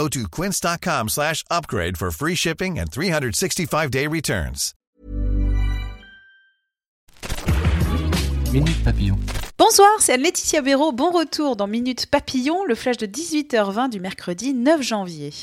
Go to quince.com slash upgrade for free shipping and 365-day returns. Minute Papillon. Bonsoir, c'est Laetitia Béraud. Bon retour dans Minute Papillon, le flash de 18h20 du mercredi 9 janvier.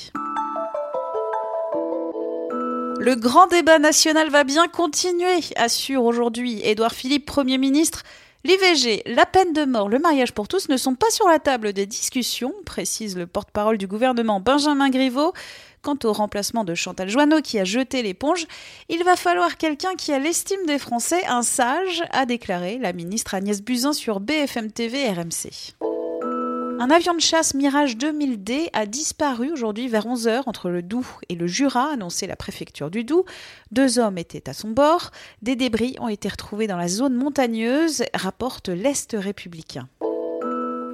Le grand débat national va bien continuer, assure aujourd'hui Édouard Philippe, Premier ministre. L'IVG, la peine de mort, le mariage pour tous ne sont pas sur la table des discussions, précise le porte-parole du gouvernement Benjamin Griveaux. Quant au remplacement de Chantal Joanneau qui a jeté l'éponge, il va falloir quelqu'un qui a l'estime des Français, un sage, a déclaré la ministre Agnès Buzyn sur BFM TV RMC. Un avion de chasse Mirage 2000D a disparu aujourd'hui vers 11h entre le Doubs et le Jura, annoncé la préfecture du Doubs. Deux hommes étaient à son bord. Des débris ont été retrouvés dans la zone montagneuse, rapporte l'Est républicain.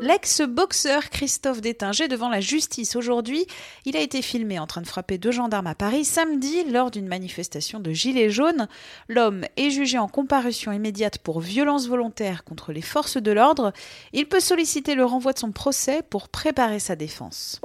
L'ex-boxeur Christophe Détinger devant la justice aujourd'hui. Il a été filmé en train de frapper deux gendarmes à Paris samedi lors d'une manifestation de Gilets jaunes. L'homme est jugé en comparution immédiate pour violence volontaire contre les forces de l'ordre. Il peut solliciter le renvoi de son procès pour préparer sa défense.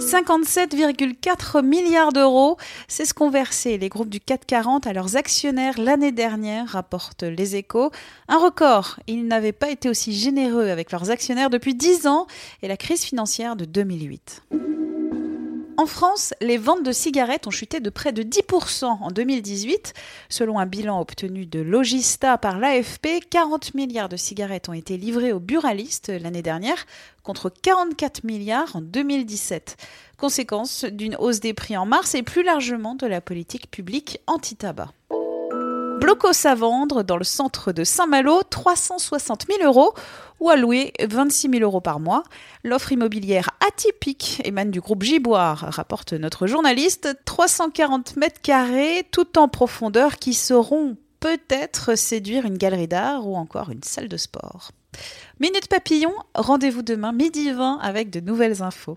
57,4 milliards d'euros, c'est ce qu'ont versé les groupes du 440 à leurs actionnaires l'année dernière, rapportent les échos. Un record, ils n'avaient pas été aussi généreux avec leurs actionnaires depuis 10 ans et la crise financière de 2008. En France, les ventes de cigarettes ont chuté de près de 10% en 2018. Selon un bilan obtenu de Logista par l'AFP, 40 milliards de cigarettes ont été livrées aux buralistes l'année dernière, contre 44 milliards en 2017. Conséquence d'une hausse des prix en mars et plus largement de la politique publique anti-tabac. Blocos à vendre dans le centre de Saint-Malo, 360 000 euros ou à louer 26 000 euros par mois. L'offre immobilière atypique émane du groupe Giboire, rapporte notre journaliste. 340 mètres carrés tout en profondeur qui sauront peut-être séduire une galerie d'art ou encore une salle de sport. Minute Papillon, rendez-vous demain midi 20 avec de nouvelles infos.